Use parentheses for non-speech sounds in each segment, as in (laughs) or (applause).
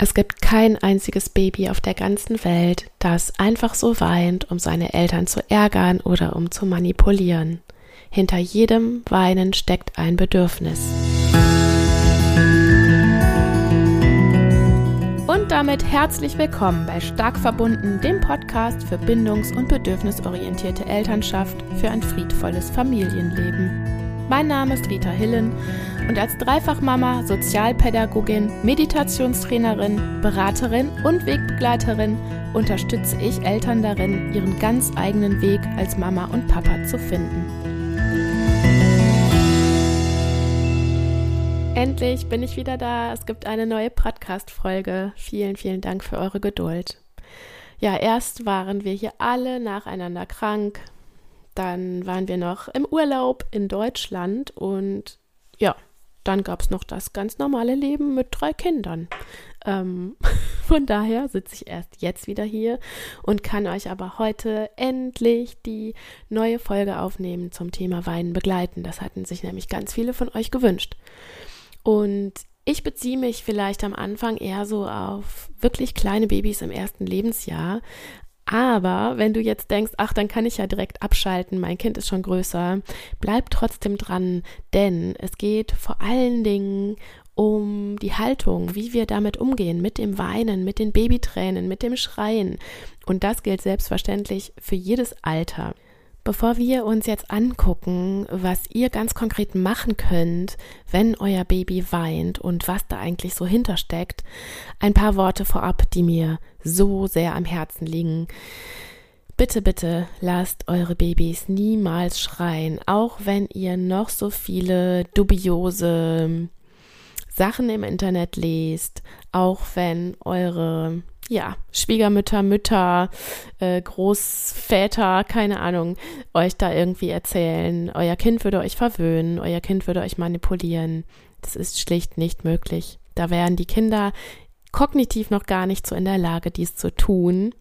Es gibt kein einziges Baby auf der ganzen Welt, das einfach so weint, um seine Eltern zu ärgern oder um zu manipulieren. Hinter jedem Weinen steckt ein Bedürfnis. Und damit herzlich willkommen bei Stark verbunden, dem Podcast für bindungs- und bedürfnisorientierte Elternschaft für ein friedvolles Familienleben. Mein Name ist Rita Hillen und als Dreifachmama, Sozialpädagogin, Meditationstrainerin, Beraterin und Wegbegleiterin unterstütze ich Eltern darin, ihren ganz eigenen Weg als Mama und Papa zu finden. Endlich bin ich wieder da. Es gibt eine neue Podcast-Folge. Vielen, vielen Dank für eure Geduld. Ja, erst waren wir hier alle nacheinander krank, dann waren wir noch im Urlaub in Deutschland und ja, dann gab es noch das ganz normale Leben mit drei Kindern. Ähm, (laughs) von daher sitze ich erst jetzt wieder hier und kann euch aber heute endlich die neue Folge aufnehmen zum Thema Weinen begleiten. Das hatten sich nämlich ganz viele von euch gewünscht. Und ich beziehe mich vielleicht am Anfang eher so auf wirklich kleine Babys im ersten Lebensjahr, aber wenn du jetzt denkst, ach, dann kann ich ja direkt abschalten, mein Kind ist schon größer, bleib trotzdem dran, denn es geht vor allen Dingen um die Haltung, wie wir damit umgehen, mit dem Weinen, mit den Babytränen, mit dem Schreien. Und das gilt selbstverständlich für jedes Alter. Bevor wir uns jetzt angucken, was ihr ganz konkret machen könnt, wenn euer Baby weint und was da eigentlich so hintersteckt, ein paar Worte vorab, die mir so sehr am Herzen liegen. Bitte, bitte lasst eure Babys niemals schreien, auch wenn ihr noch so viele dubiose Sachen im Internet lest, auch wenn eure ja, Schwiegermütter, Mütter, äh, Großväter, keine Ahnung, euch da irgendwie erzählen, euer Kind würde euch verwöhnen, euer Kind würde euch manipulieren. Das ist schlicht nicht möglich. Da wären die Kinder kognitiv noch gar nicht so in der Lage, dies zu tun.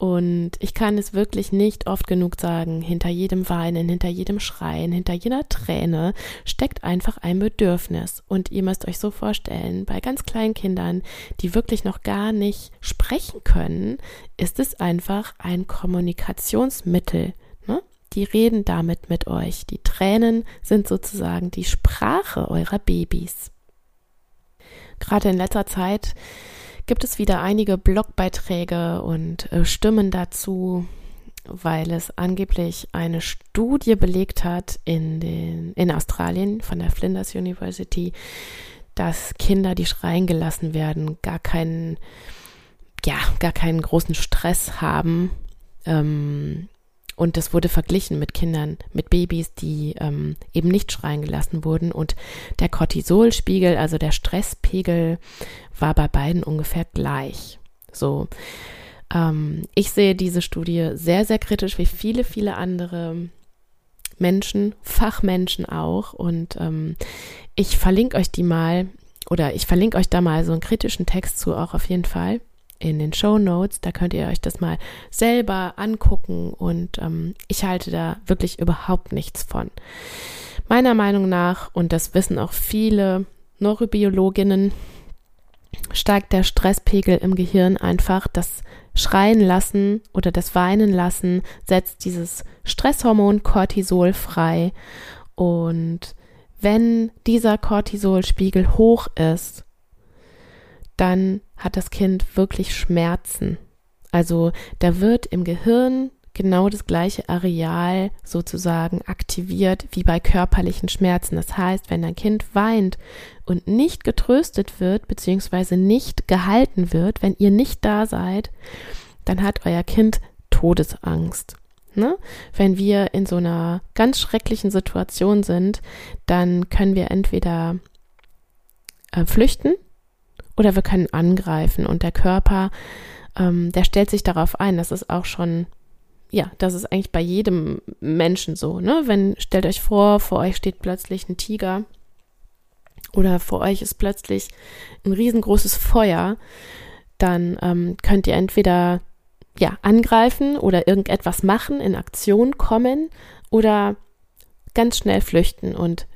Und ich kann es wirklich nicht oft genug sagen, hinter jedem Weinen, hinter jedem Schreien, hinter jeder Träne steckt einfach ein Bedürfnis. Und ihr müsst euch so vorstellen, bei ganz kleinen Kindern, die wirklich noch gar nicht sprechen können, ist es einfach ein Kommunikationsmittel. Ne? Die reden damit mit euch. Die Tränen sind sozusagen die Sprache eurer Babys. Gerade in letzter Zeit gibt es wieder einige Blogbeiträge und äh, Stimmen dazu, weil es angeblich eine Studie belegt hat in, den, in Australien von der Flinders University, dass Kinder, die schreien gelassen werden, gar keinen, ja, gar keinen großen Stress haben. Ähm, und das wurde verglichen mit Kindern, mit Babys, die ähm, eben nicht schreien gelassen wurden. Und der Cortisolspiegel, also der Stresspegel, war bei beiden ungefähr gleich. So. Ähm, ich sehe diese Studie sehr, sehr kritisch, wie viele, viele andere Menschen, Fachmenschen auch. Und ähm, ich verlinke euch die mal, oder ich verlinke euch da mal so einen kritischen Text zu, auch auf jeden Fall in den Show Notes. Da könnt ihr euch das mal selber angucken und ähm, ich halte da wirklich überhaupt nichts von. Meiner Meinung nach, und das wissen auch viele Neurobiologinnen, steigt der Stresspegel im Gehirn einfach. Das Schreien lassen oder das Weinen lassen setzt dieses Stresshormon Cortisol frei. Und wenn dieser Cortisolspiegel hoch ist, dann hat das Kind wirklich Schmerzen. Also da wird im Gehirn genau das gleiche Areal sozusagen aktiviert wie bei körperlichen Schmerzen. Das heißt, wenn ein Kind weint und nicht getröstet wird, beziehungsweise nicht gehalten wird, wenn ihr nicht da seid, dann hat euer Kind Todesangst. Ne? Wenn wir in so einer ganz schrecklichen Situation sind, dann können wir entweder äh, flüchten oder wir können angreifen und der Körper, ähm, der stellt sich darauf ein. Das ist auch schon, ja, das ist eigentlich bei jedem Menschen so. Ne? Wenn, stellt euch vor, vor euch steht plötzlich ein Tiger oder vor euch ist plötzlich ein riesengroßes Feuer, dann ähm, könnt ihr entweder ja, angreifen oder irgendetwas machen, in Aktion kommen oder ganz schnell flüchten und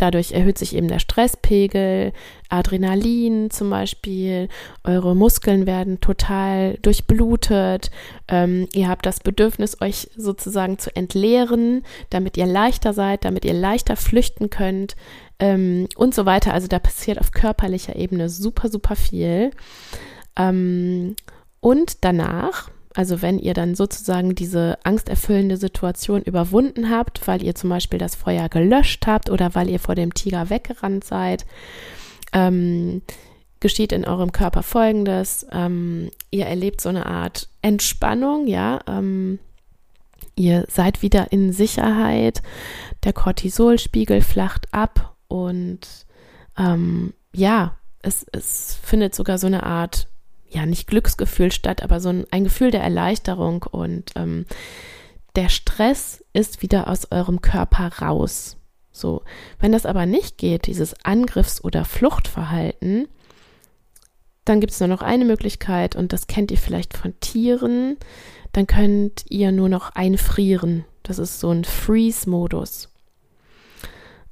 dadurch erhöht sich eben der Stresspegel, Adrenalin zum Beispiel, eure Muskeln werden total durchblutet, ähm, ihr habt das Bedürfnis, euch sozusagen zu entleeren, damit ihr leichter seid, damit ihr leichter flüchten könnt ähm, und so weiter. Also da passiert auf körperlicher Ebene super, super viel. Ähm, und danach also wenn ihr dann sozusagen diese angsterfüllende Situation überwunden habt, weil ihr zum Beispiel das Feuer gelöscht habt oder weil ihr vor dem Tiger weggerannt seid, ähm, geschieht in eurem Körper Folgendes. Ähm, ihr erlebt so eine Art Entspannung, ja. Ähm, ihr seid wieder in Sicherheit. Der Cortisolspiegel flacht ab und ähm, ja, es, es findet sogar so eine Art ja nicht Glücksgefühl statt, aber so ein, ein Gefühl der Erleichterung und ähm, der Stress ist wieder aus eurem Körper raus. So, wenn das aber nicht geht, dieses Angriffs- oder Fluchtverhalten, dann gibt es nur noch eine Möglichkeit und das kennt ihr vielleicht von Tieren. Dann könnt ihr nur noch einfrieren. Das ist so ein Freeze-Modus.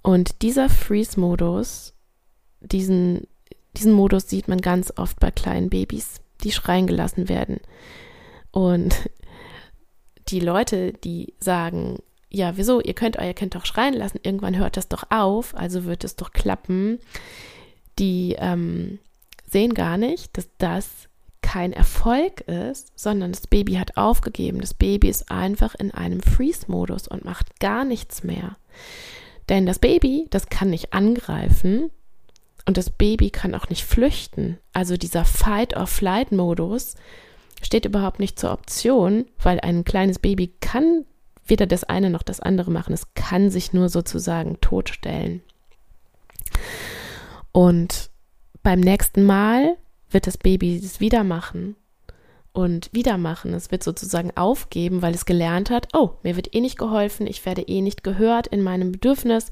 Und dieser Freeze-Modus, diesen diesen Modus sieht man ganz oft bei kleinen Babys, die schreien gelassen werden. Und (laughs) die Leute, die sagen, ja, wieso, ihr könnt euer Kind doch schreien lassen, irgendwann hört das doch auf, also wird es doch klappen, die ähm, sehen gar nicht, dass das kein Erfolg ist, sondern das Baby hat aufgegeben. Das Baby ist einfach in einem Freeze-Modus und macht gar nichts mehr. Denn das Baby, das kann nicht angreifen, und das Baby kann auch nicht flüchten. Also dieser Fight-or-Flight-Modus steht überhaupt nicht zur Option, weil ein kleines Baby kann weder das eine noch das andere machen. Es kann sich nur sozusagen totstellen. Und beim nächsten Mal wird das Baby es wieder machen und wieder machen. Es wird sozusagen aufgeben, weil es gelernt hat, oh, mir wird eh nicht geholfen, ich werde eh nicht gehört in meinem Bedürfnis,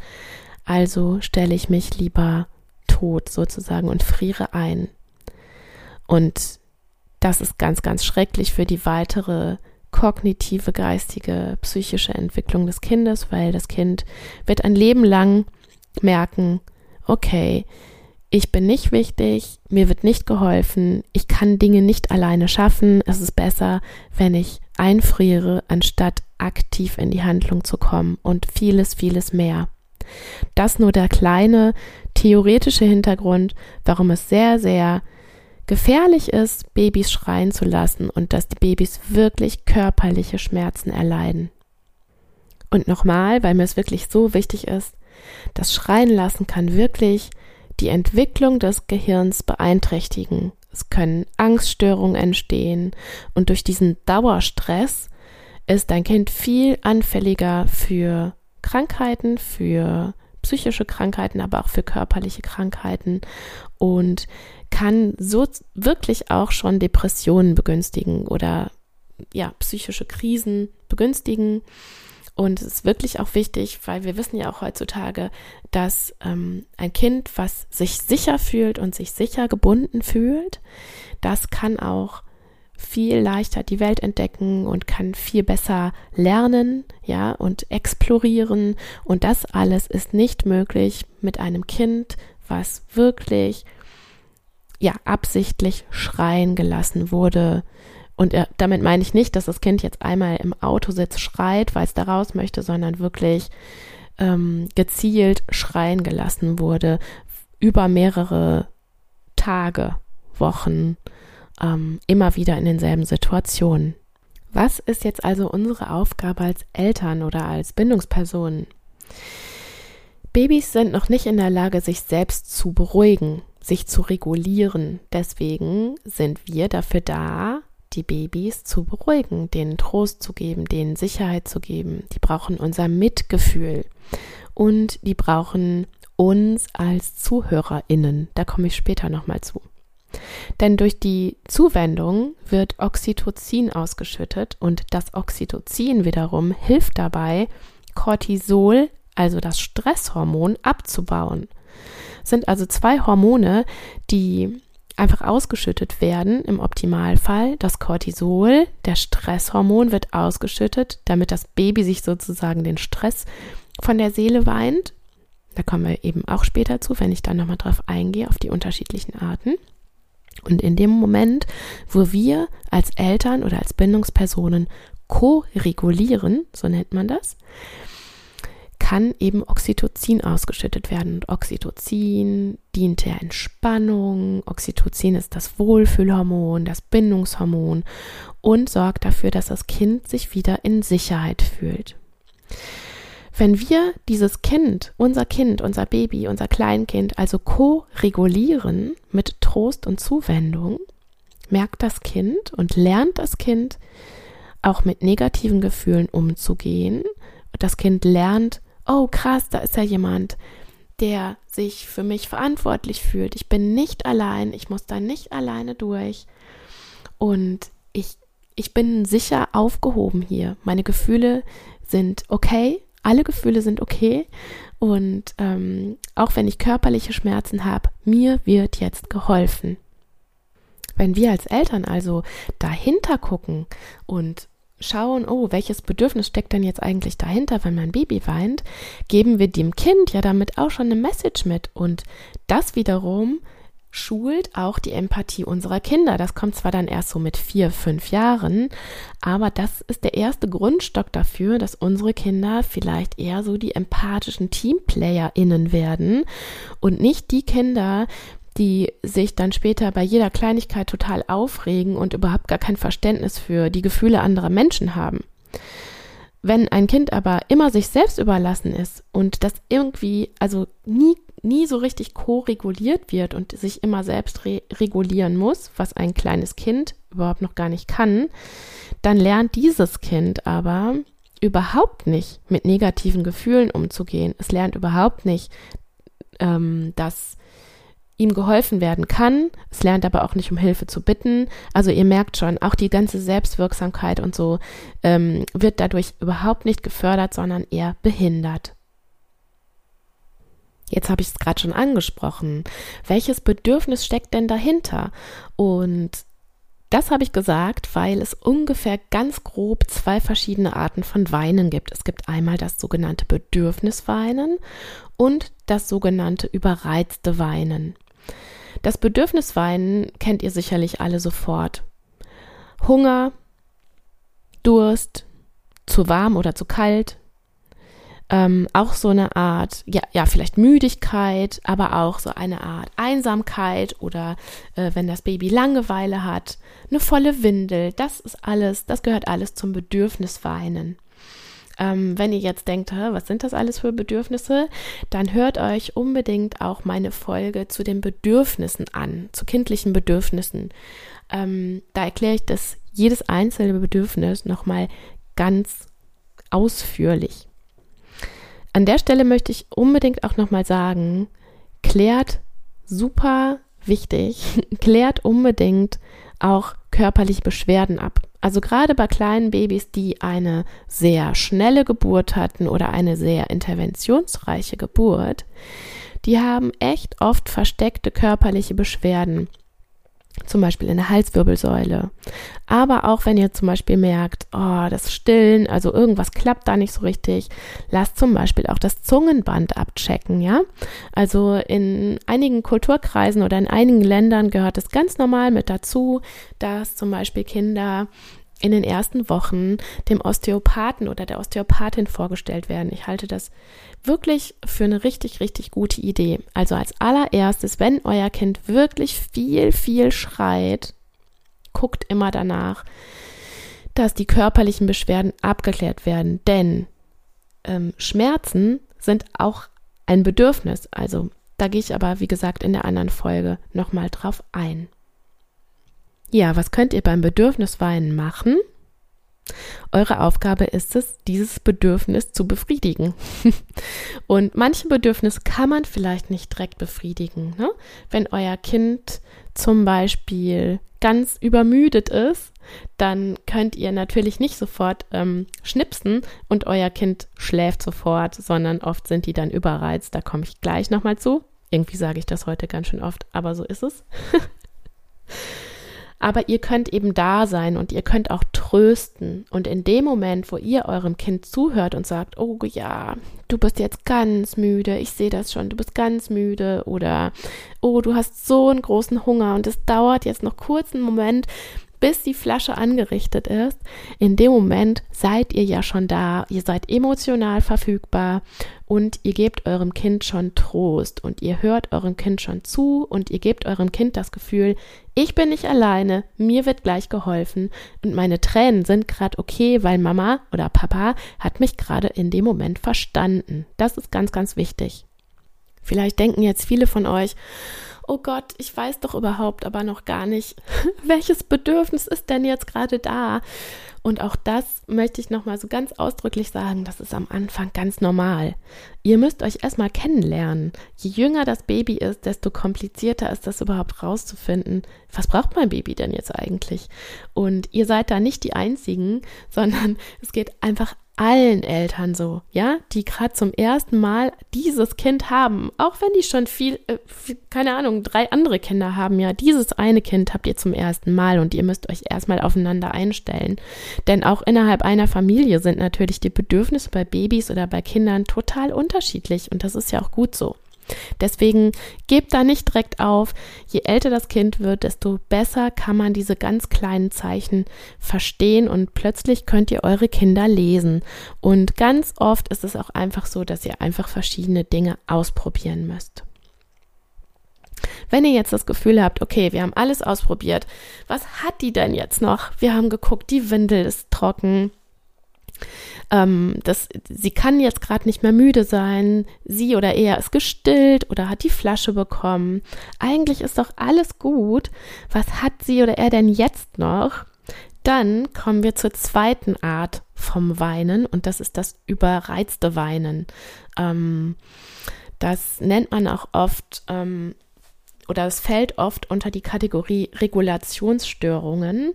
also stelle ich mich lieber tot sozusagen und friere ein. Und das ist ganz, ganz schrecklich für die weitere kognitive, geistige, psychische Entwicklung des Kindes, weil das Kind wird ein Leben lang merken, okay, ich bin nicht wichtig, mir wird nicht geholfen, ich kann Dinge nicht alleine schaffen, es ist besser, wenn ich einfriere, anstatt aktiv in die Handlung zu kommen und vieles, vieles mehr. Das nur der kleine theoretische Hintergrund, warum es sehr, sehr gefährlich ist, Babys schreien zu lassen und dass die Babys wirklich körperliche Schmerzen erleiden. Und nochmal, weil mir es wirklich so wichtig ist, das Schreien lassen kann wirklich die Entwicklung des Gehirns beeinträchtigen. Es können Angststörungen entstehen und durch diesen Dauerstress ist dein Kind viel anfälliger für Krankheiten, für psychische Krankheiten, aber auch für körperliche Krankheiten und kann so wirklich auch schon Depressionen begünstigen oder ja, psychische Krisen begünstigen. Und es ist wirklich auch wichtig, weil wir wissen ja auch heutzutage, dass ähm, ein Kind, was sich sicher fühlt und sich sicher gebunden fühlt, das kann auch viel leichter die Welt entdecken und kann viel besser lernen, ja, und explorieren. Und das alles ist nicht möglich mit einem Kind, was wirklich, ja, absichtlich schreien gelassen wurde. Und äh, damit meine ich nicht, dass das Kind jetzt einmal im Autositz schreit, weil es da raus möchte, sondern wirklich ähm, gezielt schreien gelassen wurde über mehrere Tage, Wochen ähm, immer wieder in denselben Situationen. Was ist jetzt also unsere Aufgabe als Eltern oder als Bindungspersonen? Babys sind noch nicht in der Lage, sich selbst zu beruhigen, sich zu regulieren. Deswegen sind wir dafür da, die Babys zu beruhigen, denen Trost zu geben, denen Sicherheit zu geben. Die brauchen unser Mitgefühl und die brauchen uns als ZuhörerInnen. Da komme ich später nochmal zu. Denn durch die Zuwendung wird Oxytocin ausgeschüttet und das Oxytocin wiederum hilft dabei, Cortisol, also das Stresshormon, abzubauen. Das sind also zwei Hormone, die einfach ausgeschüttet werden im Optimalfall. Das Cortisol, der Stresshormon, wird ausgeschüttet, damit das Baby sich sozusagen den Stress von der Seele weint. Da kommen wir eben auch später zu, wenn ich dann nochmal drauf eingehe, auf die unterschiedlichen Arten. Und in dem Moment, wo wir als Eltern oder als Bindungspersonen ko-regulieren, so nennt man das, kann eben Oxytocin ausgeschüttet werden. Und Oxytocin dient der Entspannung. Oxytocin ist das Wohlfühlhormon, das Bindungshormon und sorgt dafür, dass das Kind sich wieder in Sicherheit fühlt. Wenn wir dieses Kind, unser Kind, unser Baby, unser Kleinkind also co-regulieren mit Trost und Zuwendung, merkt das Kind und lernt das Kind auch mit negativen Gefühlen umzugehen. Das Kind lernt, oh krass, da ist ja jemand, der sich für mich verantwortlich fühlt. Ich bin nicht allein, ich muss da nicht alleine durch. Und ich, ich bin sicher aufgehoben hier. Meine Gefühle sind okay, alle Gefühle sind okay. Und ähm, auch wenn ich körperliche Schmerzen habe, mir wird jetzt geholfen. Wenn wir als Eltern also dahinter gucken und schauen, oh, welches Bedürfnis steckt denn jetzt eigentlich dahinter, wenn mein Baby weint, geben wir dem Kind ja damit auch schon eine Message mit. Und das wiederum schult auch die Empathie unserer Kinder. Das kommt zwar dann erst so mit vier, fünf Jahren, aber das ist der erste Grundstock dafür, dass unsere Kinder vielleicht eher so die empathischen TeamplayerInnen werden und nicht die Kinder, die sich dann später bei jeder Kleinigkeit total aufregen und überhaupt gar kein Verständnis für die Gefühle anderer Menschen haben. Wenn ein Kind aber immer sich selbst überlassen ist und das irgendwie, also nie, nie so richtig ko-reguliert wird und sich immer selbst re regulieren muss, was ein kleines Kind überhaupt noch gar nicht kann, dann lernt dieses Kind aber überhaupt nicht mit negativen Gefühlen umzugehen. Es lernt überhaupt nicht, ähm, dass ihm geholfen werden kann. Es lernt aber auch nicht um Hilfe zu bitten. Also ihr merkt schon, auch die ganze Selbstwirksamkeit und so ähm, wird dadurch überhaupt nicht gefördert, sondern eher behindert. Jetzt habe ich es gerade schon angesprochen. Welches Bedürfnis steckt denn dahinter? Und das habe ich gesagt, weil es ungefähr ganz grob zwei verschiedene Arten von Weinen gibt. Es gibt einmal das sogenannte Bedürfnisweinen und das sogenannte überreizte Weinen. Das Bedürfnisweinen kennt ihr sicherlich alle sofort. Hunger, Durst, zu warm oder zu kalt, ähm, auch so eine Art, ja, ja, vielleicht Müdigkeit, aber auch so eine Art Einsamkeit oder äh, wenn das Baby Langeweile hat, eine volle Windel, das ist alles, das gehört alles zum Bedürfnisweinen. Ähm, wenn ihr jetzt denkt, was sind das alles für Bedürfnisse, dann hört euch unbedingt auch meine Folge zu den Bedürfnissen an, zu kindlichen Bedürfnissen. Ähm, da erkläre ich das jedes einzelne Bedürfnis nochmal ganz ausführlich. An der Stelle möchte ich unbedingt auch nochmal sagen, klärt super wichtig, (laughs) klärt unbedingt auch körperliche Beschwerden ab. Also gerade bei kleinen Babys, die eine sehr schnelle Geburt hatten oder eine sehr interventionsreiche Geburt, die haben echt oft versteckte körperliche Beschwerden zum Beispiel in der Halswirbelsäule. Aber auch wenn ihr zum Beispiel merkt, oh, das Stillen, also irgendwas klappt da nicht so richtig, lasst zum Beispiel auch das Zungenband abchecken, ja. Also in einigen Kulturkreisen oder in einigen Ländern gehört es ganz normal mit dazu, dass zum Beispiel Kinder in den ersten Wochen dem Osteopathen oder der Osteopathin vorgestellt werden. Ich halte das wirklich für eine richtig, richtig gute Idee. Also als allererstes, wenn euer Kind wirklich viel, viel schreit, guckt immer danach, dass die körperlichen Beschwerden abgeklärt werden. Denn ähm, Schmerzen sind auch ein Bedürfnis. Also da gehe ich aber, wie gesagt, in der anderen Folge nochmal drauf ein. Ja, was könnt ihr beim Bedürfnisweinen machen? Eure Aufgabe ist es, dieses Bedürfnis zu befriedigen. (laughs) Und manche Bedürfnisse kann man vielleicht nicht direkt befriedigen. Ne? Wenn euer Kind zum Beispiel ganz übermüdet ist, dann könnt ihr natürlich nicht sofort ähm, schnipsen und euer Kind schläft sofort, sondern oft sind die dann überreizt. Da komme ich gleich nochmal zu. Irgendwie sage ich das heute ganz schön oft, aber so ist es. (laughs) aber ihr könnt eben da sein und ihr könnt auch trösten. Und in dem Moment, wo ihr eurem Kind zuhört und sagt, oh ja, du bist jetzt ganz müde, ich sehe das schon, du bist ganz müde oder oh, du hast so einen großen Hunger und es dauert jetzt noch kurz einen Moment, bis die Flasche angerichtet ist, in dem Moment seid ihr ja schon da, ihr seid emotional verfügbar und ihr gebt eurem Kind schon Trost und ihr hört eurem Kind schon zu und ihr gebt eurem Kind das Gefühl, ich bin nicht alleine, mir wird gleich geholfen und meine Tränen sind gerade okay, weil Mama oder Papa hat mich gerade in dem Moment verstanden. Das ist ganz, ganz wichtig. Vielleicht denken jetzt viele von euch, oh Gott, ich weiß doch überhaupt aber noch gar nicht, (laughs) welches Bedürfnis ist denn jetzt gerade da? Und auch das möchte ich nochmal so ganz ausdrücklich sagen, das ist am Anfang ganz normal. Ihr müsst euch erstmal kennenlernen. Je jünger das Baby ist, desto komplizierter ist das überhaupt rauszufinden. Was braucht mein Baby denn jetzt eigentlich? Und ihr seid da nicht die Einzigen, (laughs) sondern es geht einfach allen Eltern so, ja, die gerade zum ersten Mal dieses Kind haben, auch wenn die schon viel, äh, keine Ahnung, drei andere Kinder haben, ja, dieses eine Kind habt ihr zum ersten Mal und ihr müsst euch erstmal aufeinander einstellen. Denn auch innerhalb einer Familie sind natürlich die Bedürfnisse bei Babys oder bei Kindern total unterschiedlich und das ist ja auch gut so. Deswegen gebt da nicht direkt auf. Je älter das Kind wird, desto besser kann man diese ganz kleinen Zeichen verstehen und plötzlich könnt ihr eure Kinder lesen. Und ganz oft ist es auch einfach so, dass ihr einfach verschiedene Dinge ausprobieren müsst. Wenn ihr jetzt das Gefühl habt, okay, wir haben alles ausprobiert, was hat die denn jetzt noch? Wir haben geguckt, die Windel ist trocken, ähm, das, sie kann jetzt gerade nicht mehr müde sein, sie oder er ist gestillt oder hat die Flasche bekommen. Eigentlich ist doch alles gut. Was hat sie oder er denn jetzt noch? Dann kommen wir zur zweiten Art vom Weinen und das ist das überreizte Weinen. Ähm, das nennt man auch oft ähm, oder es fällt oft unter die Kategorie Regulationsstörungen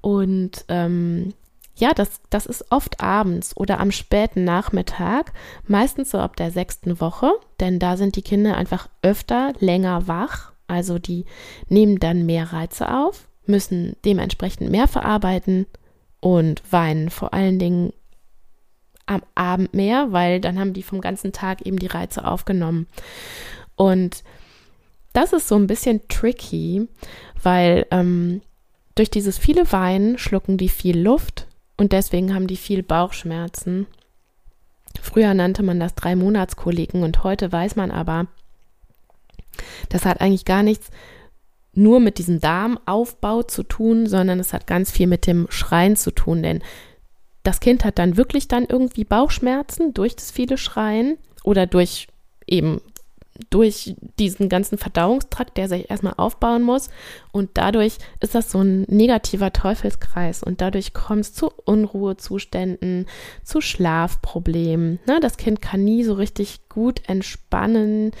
und ähm, ja, das, das ist oft abends oder am späten Nachmittag, meistens so ab der sechsten Woche, denn da sind die Kinder einfach öfter länger wach, also die nehmen dann mehr Reize auf, müssen dementsprechend mehr verarbeiten und weinen vor allen Dingen am Abend mehr, weil dann haben die vom ganzen Tag eben die Reize aufgenommen. Und das ist so ein bisschen tricky, weil ähm, durch dieses viele Weinen schlucken die viel Luft und deswegen haben die viel Bauchschmerzen. Früher nannte man das drei Monatskoliken und heute weiß man aber, das hat eigentlich gar nichts nur mit diesem Darmaufbau zu tun, sondern es hat ganz viel mit dem Schreien zu tun, denn das Kind hat dann wirklich dann irgendwie Bauchschmerzen durch das viele Schreien oder durch eben durch diesen ganzen Verdauungstrakt, der sich erstmal aufbauen muss. Und dadurch ist das so ein negativer Teufelskreis. Und dadurch kommt es zu Unruhezuständen, zu Schlafproblemen. Ne? Das Kind kann nie so richtig gut entspannen.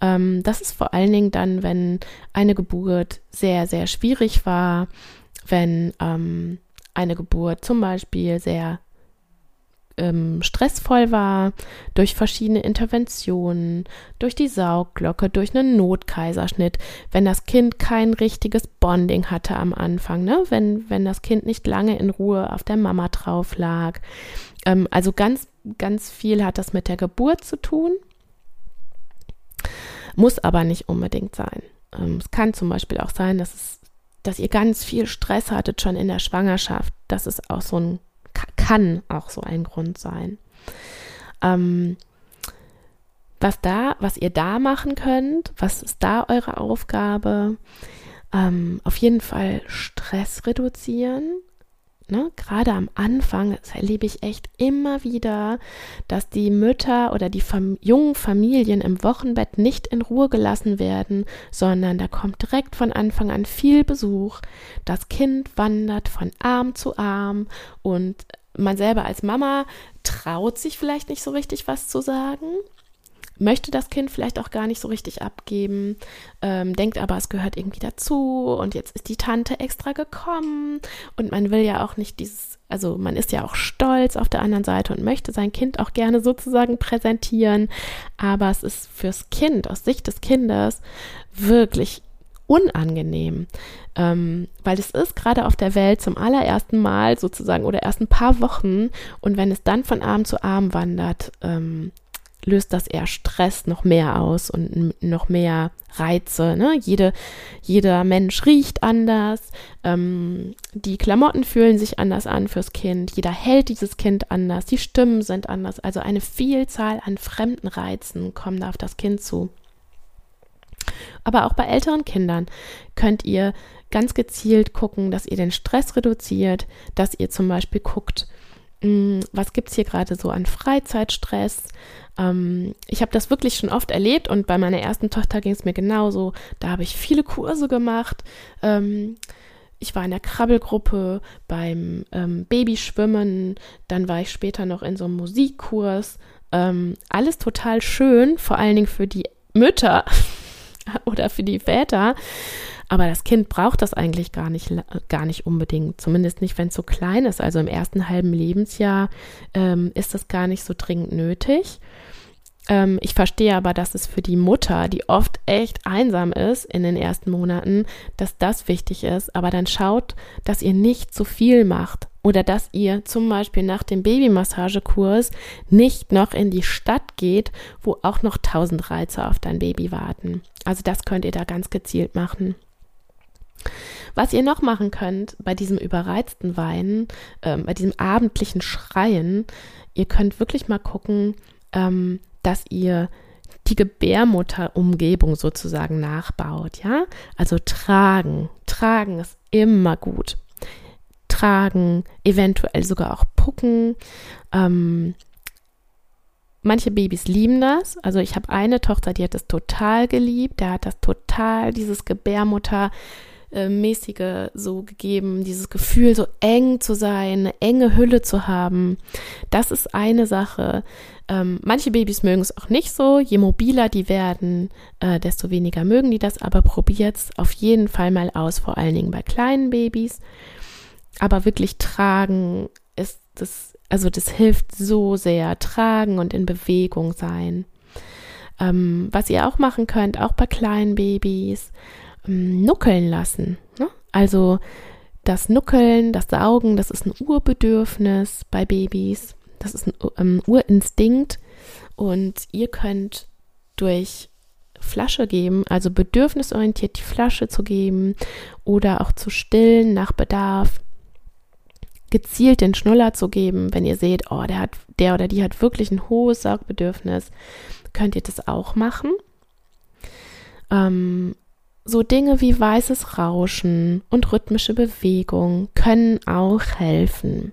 Ähm, das ist vor allen Dingen dann, wenn eine Geburt sehr, sehr schwierig war, wenn ähm, eine Geburt zum Beispiel sehr ähm, stressvoll war, durch verschiedene Interventionen, durch die Saugglocke, durch einen Notkaiserschnitt, wenn das Kind kein richtiges Bonding hatte am Anfang, ne? wenn, wenn das Kind nicht lange in Ruhe auf der Mama drauf lag. Ähm, also ganz, ganz viel hat das mit der Geburt zu tun, muss aber nicht unbedingt sein. Ähm, es kann zum Beispiel auch sein, dass es dass ihr ganz viel Stress hattet schon in der Schwangerschaft. Das ist auch so ein kann auch so ein Grund sein. Ähm, was da, was ihr da machen könnt, was ist da eure Aufgabe? Ähm, auf jeden Fall Stress reduzieren. Ne? Gerade am Anfang, erlebe ich echt immer wieder, dass die Mütter oder die Fam jungen Familien im Wochenbett nicht in Ruhe gelassen werden, sondern da kommt direkt von Anfang an viel Besuch. Das Kind wandert von Arm zu Arm und man selber als Mama traut sich vielleicht nicht so richtig was zu sagen möchte das Kind vielleicht auch gar nicht so richtig abgeben, ähm, denkt aber, es gehört irgendwie dazu und jetzt ist die Tante extra gekommen und man will ja auch nicht dieses, also man ist ja auch stolz auf der anderen Seite und möchte sein Kind auch gerne sozusagen präsentieren, aber es ist fürs Kind, aus Sicht des Kindes, wirklich unangenehm, ähm, weil es ist gerade auf der Welt zum allerersten Mal sozusagen oder erst ein paar Wochen und wenn es dann von Arm zu Arm wandert, ähm, löst das eher Stress noch mehr aus und noch mehr Reize. Ne? Jede, jeder Mensch riecht anders, ähm, die Klamotten fühlen sich anders an fürs Kind, jeder hält dieses Kind anders, die Stimmen sind anders. Also eine Vielzahl an fremden Reizen kommen da auf das Kind zu. Aber auch bei älteren Kindern könnt ihr ganz gezielt gucken, dass ihr den Stress reduziert, dass ihr zum Beispiel guckt, hm, was gibt es hier gerade so an Freizeitstress? Ähm, ich habe das wirklich schon oft erlebt und bei meiner ersten Tochter ging es mir genauso. Da habe ich viele Kurse gemacht. Ähm, ich war in der Krabbelgruppe beim ähm, Babyschwimmen, dann war ich später noch in so einem Musikkurs. Ähm, alles total schön, vor allen Dingen für die Mütter (laughs) (laughs) oder für die Väter. Aber das Kind braucht das eigentlich gar nicht, gar nicht unbedingt. Zumindest nicht, wenn es so klein ist. Also im ersten halben Lebensjahr ähm, ist das gar nicht so dringend nötig. Ähm, ich verstehe aber, dass es für die Mutter, die oft echt einsam ist in den ersten Monaten, dass das wichtig ist. Aber dann schaut, dass ihr nicht zu viel macht oder dass ihr zum Beispiel nach dem Babymassagekurs nicht noch in die Stadt geht, wo auch noch tausend Reize auf dein Baby warten. Also das könnt ihr da ganz gezielt machen. Was ihr noch machen könnt bei diesem überreizten Weinen, ähm, bei diesem abendlichen Schreien, ihr könnt wirklich mal gucken, ähm, dass ihr die Gebärmutterumgebung sozusagen nachbaut, ja? Also tragen, tragen ist immer gut. Tragen, eventuell sogar auch pucken. Ähm, manche Babys lieben das. Also ich habe eine Tochter, die hat das total geliebt. Der hat das total, dieses Gebärmutter mäßige so gegeben, dieses Gefühl, so eng zu sein, eine enge Hülle zu haben. Das ist eine Sache. Ähm, manche Babys mögen es auch nicht so. Je mobiler die werden, äh, desto weniger mögen die das. Aber probiert es auf jeden Fall mal aus, vor allen Dingen bei kleinen Babys. Aber wirklich tragen ist das, also das hilft so sehr. Tragen und in Bewegung sein. Ähm, was ihr auch machen könnt, auch bei kleinen Babys, ähm, nuckeln lassen. Ne? Also das Nuckeln, das Saugen, das ist ein Urbedürfnis bei Babys. Das ist ein ähm, Urinstinkt. Und ihr könnt durch Flasche geben, also bedürfnisorientiert die Flasche zu geben oder auch zu stillen nach Bedarf, gezielt den Schnuller zu geben, wenn ihr seht, oh, der hat, der oder die hat wirklich ein hohes Saugbedürfnis, könnt ihr das auch machen. Ähm, so Dinge wie weißes Rauschen und rhythmische Bewegung können auch helfen.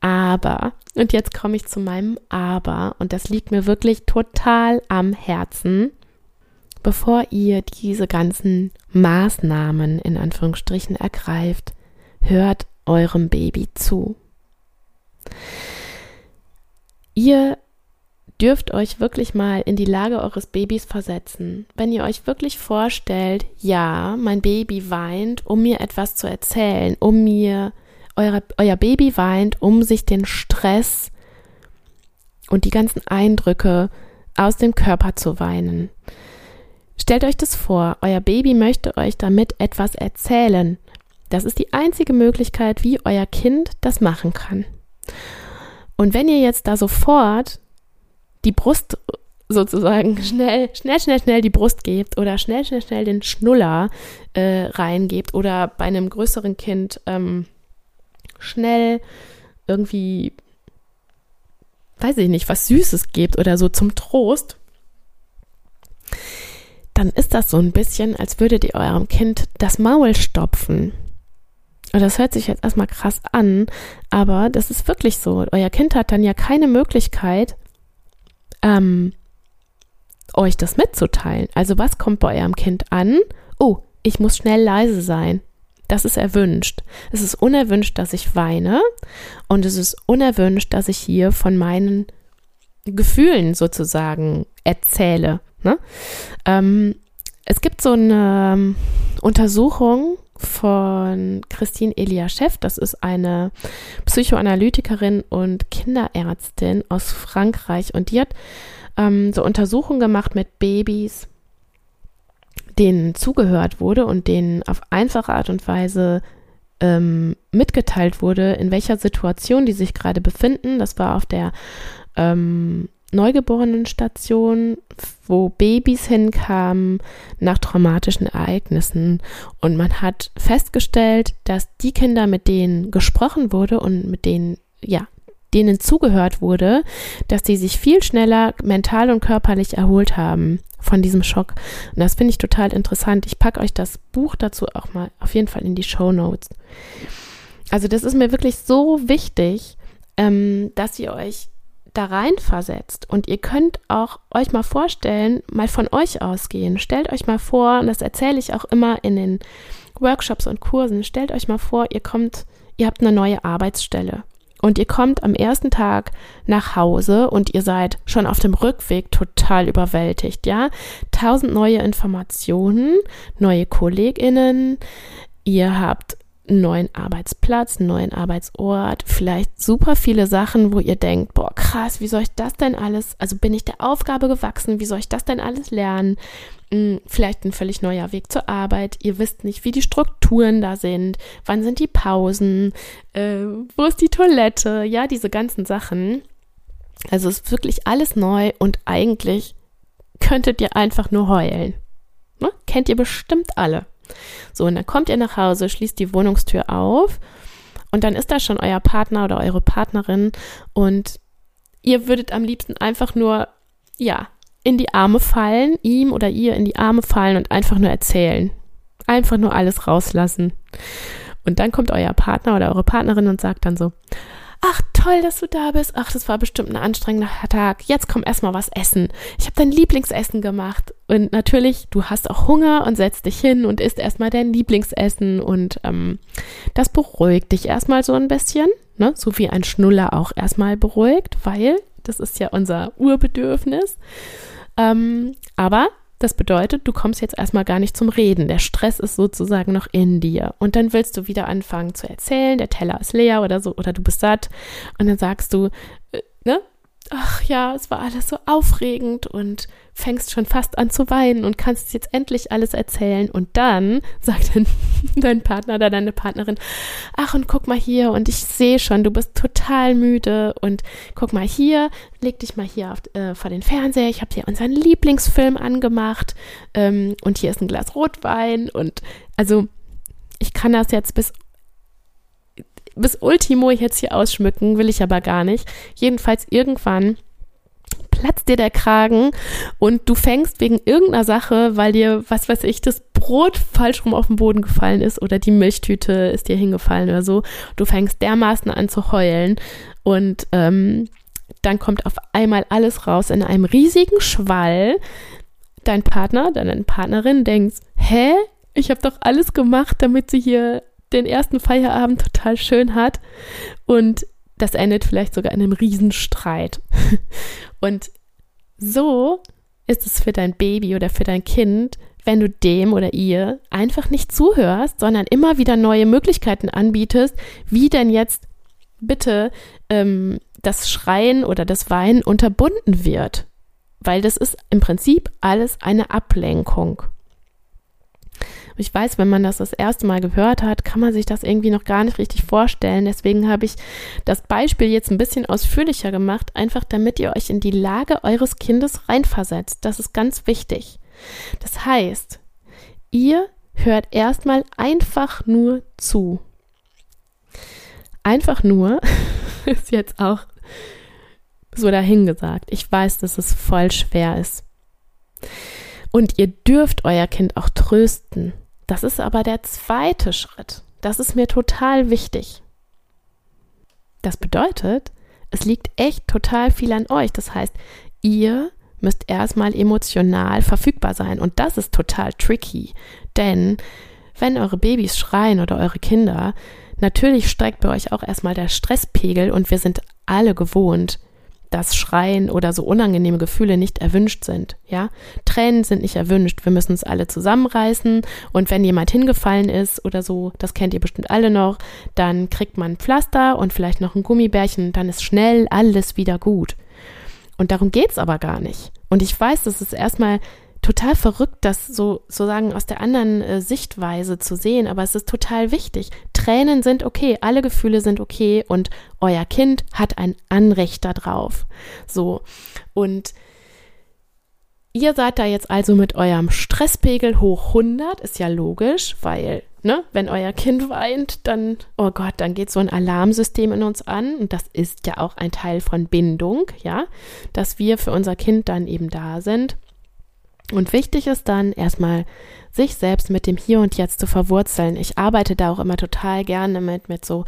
Aber, und jetzt komme ich zu meinem Aber, und das liegt mir wirklich total am Herzen, bevor ihr diese ganzen Maßnahmen in Anführungsstrichen ergreift, hört eurem Baby zu. Ihr dürft euch wirklich mal in die Lage eures Babys versetzen. Wenn ihr euch wirklich vorstellt, ja, mein Baby weint, um mir etwas zu erzählen, um mir eure, euer Baby weint, um sich den Stress und die ganzen Eindrücke aus dem Körper zu weinen. Stellt euch das vor, euer Baby möchte euch damit etwas erzählen. Das ist die einzige Möglichkeit, wie euer Kind das machen kann. Und wenn ihr jetzt da sofort die Brust sozusagen (laughs) schnell, schnell, schnell, schnell die Brust gebt oder schnell, schnell, schnell den Schnuller äh, reingebt oder bei einem größeren Kind ähm, schnell irgendwie, weiß ich nicht, was Süßes gibt oder so zum Trost, dann ist das so ein bisschen, als würdet ihr eurem Kind das Maul stopfen. Und das hört sich jetzt erstmal krass an, aber das ist wirklich so. Euer Kind hat dann ja keine Möglichkeit, ähm, euch das mitzuteilen. Also was kommt bei eurem Kind an? Oh, ich muss schnell leise sein. Das ist erwünscht. Es ist unerwünscht, dass ich weine und es ist unerwünscht, dass ich hier von meinen Gefühlen sozusagen erzähle. Ne? Ähm, es gibt so eine ähm, Untersuchung von Christine Eliaschew. Das ist eine Psychoanalytikerin und Kinderärztin aus Frankreich und die hat ähm, so Untersuchungen gemacht mit Babys, denen zugehört wurde und denen auf einfache Art und Weise ähm, mitgeteilt wurde, in welcher Situation die sich gerade befinden. Das war auf der ähm, Neugeborenenstation, wo Babys hinkamen nach traumatischen Ereignissen. Und man hat festgestellt, dass die Kinder, mit denen gesprochen wurde und mit denen, ja, denen zugehört wurde, dass die sich viel schneller mental und körperlich erholt haben von diesem Schock. Und das finde ich total interessant. Ich packe euch das Buch dazu auch mal auf jeden Fall in die Show Notes. Also das ist mir wirklich so wichtig, ähm, dass ihr euch da rein versetzt und ihr könnt auch euch mal vorstellen, mal von euch ausgehen. Stellt euch mal vor, und das erzähle ich auch immer in den Workshops und Kursen, stellt euch mal vor, ihr kommt, ihr habt eine neue Arbeitsstelle und ihr kommt am ersten Tag nach Hause und ihr seid schon auf dem Rückweg total überwältigt, ja? Tausend neue Informationen, neue KollegInnen, ihr habt einen neuen Arbeitsplatz, einen neuen Arbeitsort, vielleicht super viele Sachen, wo ihr denkt, boah, krass, wie soll ich das denn alles, also bin ich der Aufgabe gewachsen, wie soll ich das denn alles lernen? Hm, vielleicht ein völlig neuer Weg zur Arbeit. Ihr wisst nicht, wie die Strukturen da sind. Wann sind die Pausen? Äh, wo ist die Toilette? Ja, diese ganzen Sachen. Also es ist wirklich alles neu und eigentlich könntet ihr einfach nur heulen. Ne? Kennt ihr bestimmt alle. So, und dann kommt ihr nach Hause, schließt die Wohnungstür auf und dann ist da schon euer Partner oder eure Partnerin und ihr würdet am liebsten einfach nur, ja, in die Arme fallen, ihm oder ihr in die Arme fallen und einfach nur erzählen. Einfach nur alles rauslassen. Und dann kommt euer Partner oder eure Partnerin und sagt dann so, Ach, toll, dass du da bist. Ach, das war bestimmt ein anstrengender Tag. Jetzt komm erstmal was essen. Ich habe dein Lieblingsessen gemacht. Und natürlich, du hast auch Hunger und setzt dich hin und isst erstmal dein Lieblingsessen. Und ähm, das beruhigt dich erstmal so ein bisschen. Ne? So wie ein Schnuller auch erstmal beruhigt, weil das ist ja unser Urbedürfnis. Ähm, aber das bedeutet, du kommst jetzt erstmal gar nicht zum Reden. Der Stress ist sozusagen noch in dir. Und dann willst du wieder anfangen zu erzählen, der Teller ist leer oder so, oder du bist satt. Und dann sagst du, äh, ne? Ach ja, es war alles so aufregend und fängst schon fast an zu weinen und kannst jetzt endlich alles erzählen. Und dann sagt dann (laughs) dein Partner oder deine Partnerin, ach und guck mal hier und ich sehe schon, du bist total müde und guck mal hier, leg dich mal hier auf, äh, vor den Fernseher, ich habe dir unseren Lieblingsfilm angemacht ähm, und hier ist ein Glas Rotwein und also ich kann das jetzt bis bis Ultimo jetzt hier ausschmücken, will ich aber gar nicht. Jedenfalls irgendwann platzt dir der Kragen und du fängst wegen irgendeiner Sache, weil dir, was weiß ich, das Brot falsch rum auf den Boden gefallen ist oder die Milchtüte ist dir hingefallen oder so, du fängst dermaßen an zu heulen und ähm, dann kommt auf einmal alles raus in einem riesigen Schwall. Dein Partner, deine Partnerin denkt, hä? Ich habe doch alles gemacht, damit sie hier den ersten Feierabend total schön hat. Und das endet vielleicht sogar in einem Riesenstreit. (laughs) Und so ist es für dein Baby oder für dein Kind, wenn du dem oder ihr einfach nicht zuhörst, sondern immer wieder neue Möglichkeiten anbietest, wie denn jetzt bitte ähm, das Schreien oder das Weinen unterbunden wird. Weil das ist im Prinzip alles eine Ablenkung. Ich weiß, wenn man das das erste Mal gehört hat, kann man sich das irgendwie noch gar nicht richtig vorstellen. Deswegen habe ich das Beispiel jetzt ein bisschen ausführlicher gemacht, einfach damit ihr euch in die Lage eures Kindes reinversetzt. Das ist ganz wichtig. Das heißt, ihr hört erstmal einfach nur zu. Einfach nur (laughs) ist jetzt auch so dahingesagt. Ich weiß, dass es voll schwer ist. Und ihr dürft euer Kind auch trösten. Das ist aber der zweite Schritt. Das ist mir total wichtig. Das bedeutet, es liegt echt total viel an euch. Das heißt, ihr müsst erstmal emotional verfügbar sein. Und das ist total tricky. Denn wenn eure Babys schreien oder eure Kinder, natürlich steigt bei euch auch erstmal der Stresspegel und wir sind alle gewohnt, dass Schreien oder so unangenehme Gefühle nicht erwünscht sind. Ja, Tränen sind nicht erwünscht. Wir müssen uns alle zusammenreißen und wenn jemand hingefallen ist oder so, das kennt ihr bestimmt alle noch, dann kriegt man Pflaster und vielleicht noch ein Gummibärchen, dann ist schnell alles wieder gut. Und darum geht's aber gar nicht. Und ich weiß, dass es erstmal total verrückt, das so sozusagen aus der anderen äh, Sichtweise zu sehen, aber es ist total wichtig. Tränen sind okay, alle Gefühle sind okay und euer Kind hat ein Anrecht darauf. So und Ihr seid da jetzt also mit eurem Stresspegel hoch 100, ist ja logisch, weil, ne, wenn euer Kind weint, dann, oh Gott, dann geht so ein Alarmsystem in uns an und das ist ja auch ein Teil von Bindung, ja, dass wir für unser Kind dann eben da sind. Und wichtig ist dann erstmal, sich selbst mit dem Hier und Jetzt zu verwurzeln. Ich arbeite da auch immer total gerne mit, mit so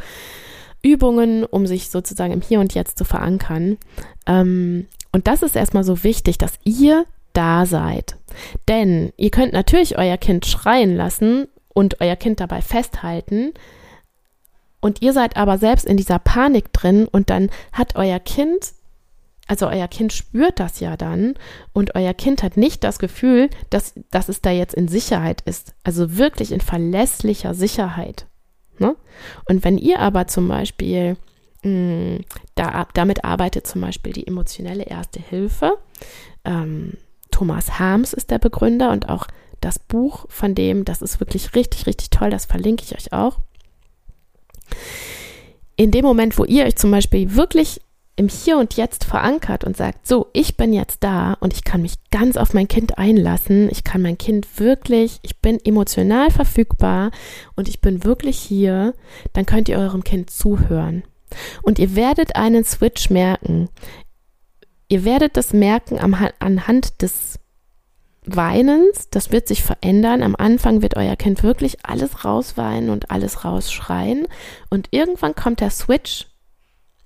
Übungen, um sich sozusagen im Hier und Jetzt zu verankern. Ähm, und das ist erstmal so wichtig, dass ihr da seid. Denn ihr könnt natürlich euer Kind schreien lassen und euer Kind dabei festhalten. Und ihr seid aber selbst in dieser Panik drin und dann hat euer Kind, also euer Kind spürt das ja dann und euer Kind hat nicht das Gefühl, dass, dass es da jetzt in Sicherheit ist. Also wirklich in verlässlicher Sicherheit. Ne? Und wenn ihr aber zum Beispiel mh, mm, da, damit arbeitet zum Beispiel die emotionelle Erste Hilfe, ähm, Thomas Harms ist der Begründer und auch das Buch von dem, das ist wirklich richtig, richtig toll, das verlinke ich euch auch. In dem Moment, wo ihr euch zum Beispiel wirklich im Hier und Jetzt verankert und sagt, so, ich bin jetzt da und ich kann mich ganz auf mein Kind einlassen, ich kann mein Kind wirklich, ich bin emotional verfügbar und ich bin wirklich hier, dann könnt ihr eurem Kind zuhören. Und ihr werdet einen Switch merken. Ihr werdet das merken am, anhand des Weinens. Das wird sich verändern. Am Anfang wird euer Kind wirklich alles rausweinen und alles rausschreien. Und irgendwann kommt der Switch.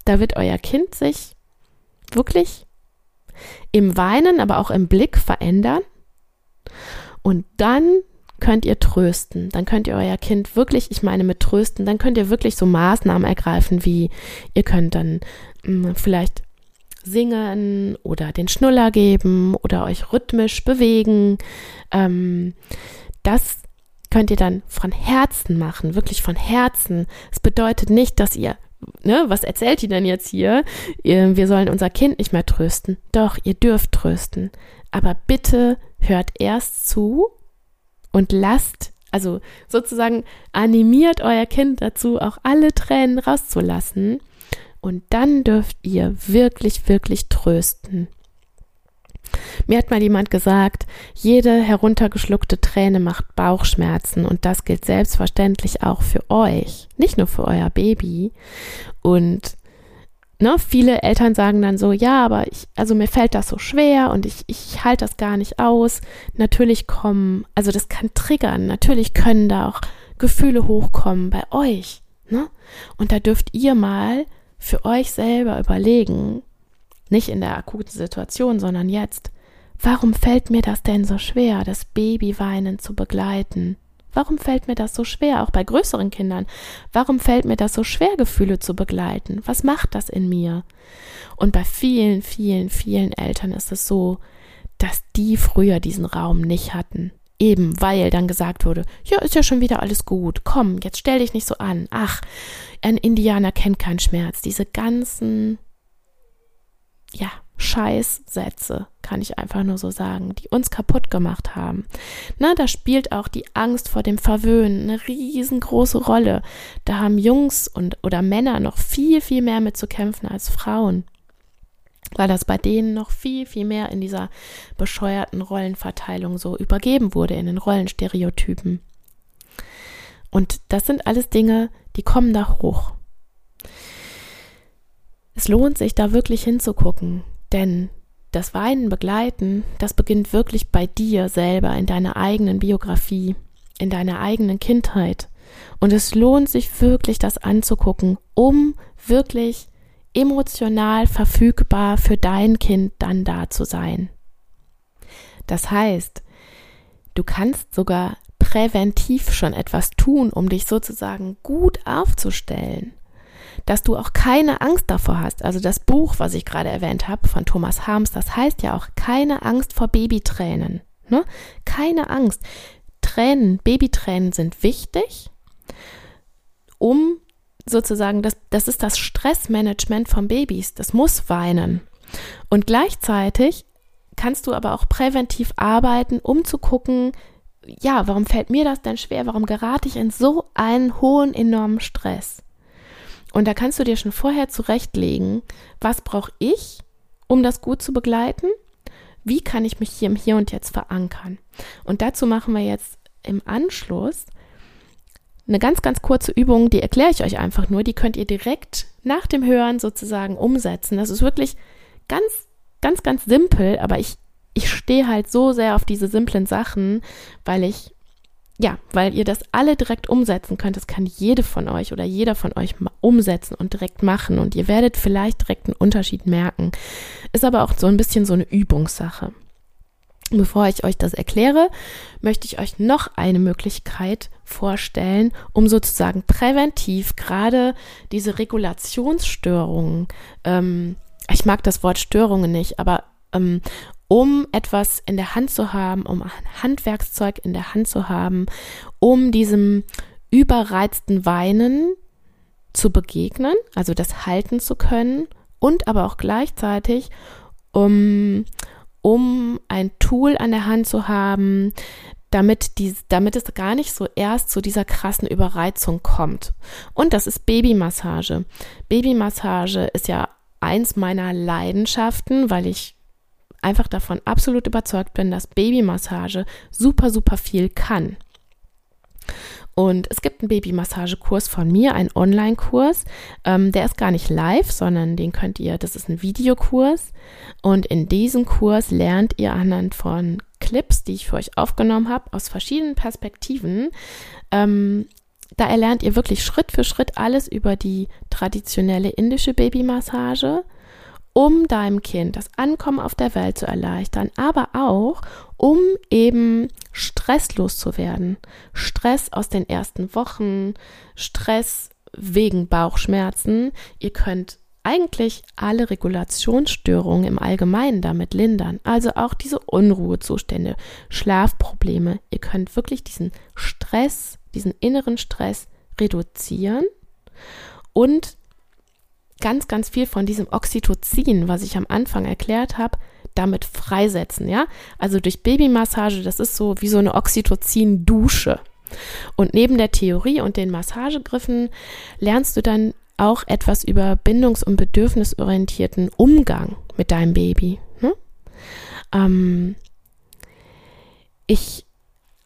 Da wird euer Kind sich wirklich im Weinen, aber auch im Blick verändern. Und dann könnt ihr trösten. Dann könnt ihr euer Kind wirklich, ich meine mit trösten, dann könnt ihr wirklich so Maßnahmen ergreifen, wie ihr könnt dann mh, hm, vielleicht singen oder den Schnuller geben oder euch rhythmisch bewegen. Ähm, das könnt ihr dann von Herzen machen, wirklich von Herzen. Es bedeutet nicht, dass ihr, ne, was erzählt ihr denn jetzt hier? Wir sollen unser Kind nicht mehr trösten. Doch, ihr dürft trösten. Aber bitte hört erst zu und lasst, also sozusagen animiert euer Kind dazu, auch alle Tränen rauszulassen und dann dürft ihr wirklich, wirklich trösten. Mir hat mal jemand gesagt, jede heruntergeschluckte Träne macht Bauchschmerzen und das gilt selbstverständlich auch für euch, nicht nur für euer Baby. Und ne, viele Eltern sagen dann so, ja, aber ich, also mir fällt das so schwer und ich, ich halte das gar nicht aus. Natürlich kommen, also das kann triggern, natürlich können da auch Gefühle hochkommen bei euch. Ne? Und da dürft ihr mal für euch selber überlegen, nicht in der akuten Situation, sondern jetzt, warum fällt mir das denn so schwer, das Babyweinen zu begleiten? Warum fällt mir das so schwer, auch bei größeren Kindern? Warum fällt mir das so schwer, Gefühle zu begleiten? Was macht das in mir? Und bei vielen, vielen, vielen Eltern ist es so, dass die früher diesen Raum nicht hatten. Eben weil dann gesagt wurde, ja, ist ja schon wieder alles gut, komm, jetzt stell dich nicht so an. Ach, ein Indianer kennt keinen Schmerz. Diese ganzen, ja, Scheißsätze, kann ich einfach nur so sagen, die uns kaputt gemacht haben. Na, da spielt auch die Angst vor dem Verwöhnen eine riesengroße Rolle. Da haben Jungs und oder Männer noch viel, viel mehr mit zu kämpfen als Frauen weil das bei denen noch viel, viel mehr in dieser bescheuerten Rollenverteilung so übergeben wurde, in den Rollenstereotypen. Und das sind alles Dinge, die kommen da hoch. Es lohnt sich, da wirklich hinzugucken, denn das Weinen begleiten, das beginnt wirklich bei dir selber, in deiner eigenen Biografie, in deiner eigenen Kindheit. Und es lohnt sich wirklich, das anzugucken, um wirklich emotional verfügbar für dein Kind dann da zu sein. Das heißt, du kannst sogar präventiv schon etwas tun, um dich sozusagen gut aufzustellen, dass du auch keine Angst davor hast. Also das Buch, was ich gerade erwähnt habe von Thomas Harms, das heißt ja auch keine Angst vor Babytränen. Ne? Keine Angst. Tränen, Babytränen sind wichtig, um sozusagen, das, das ist das Stressmanagement von Babys. Das muss weinen. Und gleichzeitig kannst du aber auch präventiv arbeiten, um zu gucken, ja, warum fällt mir das denn schwer? Warum gerate ich in so einen hohen, enormen Stress? Und da kannst du dir schon vorher zurechtlegen, was brauche ich, um das gut zu begleiten? Wie kann ich mich hier im Hier und Jetzt verankern? Und dazu machen wir jetzt im Anschluss eine ganz, ganz kurze Übung, die erkläre ich euch einfach nur. Die könnt ihr direkt nach dem Hören sozusagen umsetzen. Das ist wirklich ganz, ganz, ganz simpel, aber ich, ich stehe halt so sehr auf diese simplen Sachen, weil ich, ja, weil ihr das alle direkt umsetzen könnt. Das kann jede von euch oder jeder von euch umsetzen und direkt machen. Und ihr werdet vielleicht direkt einen Unterschied merken. Ist aber auch so ein bisschen so eine Übungssache. Bevor ich euch das erkläre, möchte ich euch noch eine Möglichkeit vorstellen, um sozusagen präventiv gerade diese Regulationsstörungen, ähm, ich mag das Wort Störungen nicht, aber ähm, um etwas in der Hand zu haben, um ein Handwerkszeug in der Hand zu haben, um diesem überreizten Weinen zu begegnen, also das halten zu können und aber auch gleichzeitig um um ein Tool an der Hand zu haben, damit, die, damit es gar nicht so erst zu dieser krassen Überreizung kommt. Und das ist Babymassage. Babymassage ist ja eins meiner Leidenschaften, weil ich einfach davon absolut überzeugt bin, dass Babymassage super, super viel kann. Und es gibt einen Babymassagekurs von mir, einen Online-Kurs. Ähm, der ist gar nicht live, sondern den könnt ihr, das ist ein Videokurs. Und in diesem Kurs lernt ihr anhand von Clips, die ich für euch aufgenommen habe, aus verschiedenen Perspektiven. Ähm, da erlernt ihr wirklich Schritt für Schritt alles über die traditionelle indische Babymassage um deinem Kind das Ankommen auf der Welt zu erleichtern, aber auch um eben stresslos zu werden. Stress aus den ersten Wochen, Stress wegen Bauchschmerzen. Ihr könnt eigentlich alle Regulationsstörungen im Allgemeinen damit lindern. Also auch diese Unruhezustände, Schlafprobleme. Ihr könnt wirklich diesen Stress, diesen inneren Stress reduzieren und ganz, ganz viel von diesem Oxytocin, was ich am Anfang erklärt habe, damit freisetzen, ja? Also durch Babymassage, das ist so wie so eine Oxytocin-Dusche. Und neben der Theorie und den Massagegriffen lernst du dann auch etwas über bindungs- und bedürfnisorientierten Umgang mit deinem Baby. Ne? Ähm, ich